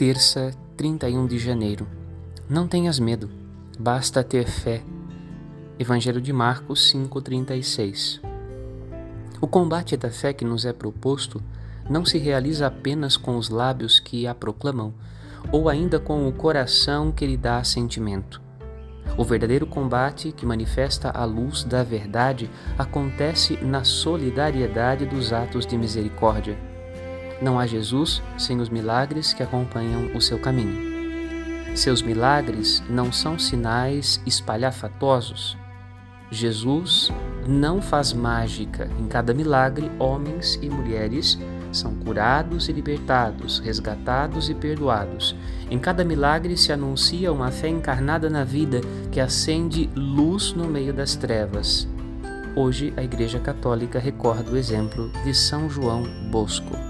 Terça, 31 de janeiro. Não tenhas medo, basta ter fé. Evangelho de Marcos 5:36. O combate da fé que nos é proposto não se realiza apenas com os lábios que a proclamam, ou ainda com o coração que lhe dá sentimento. O verdadeiro combate que manifesta a luz da verdade acontece na solidariedade dos atos de misericórdia não há Jesus sem os milagres que acompanham o seu caminho. Seus milagres não são sinais espalhafatosos. Jesus não faz mágica. Em cada milagre, homens e mulheres são curados e libertados, resgatados e perdoados. Em cada milagre se anuncia uma fé encarnada na vida que acende luz no meio das trevas. Hoje, a Igreja Católica recorda o exemplo de São João Bosco.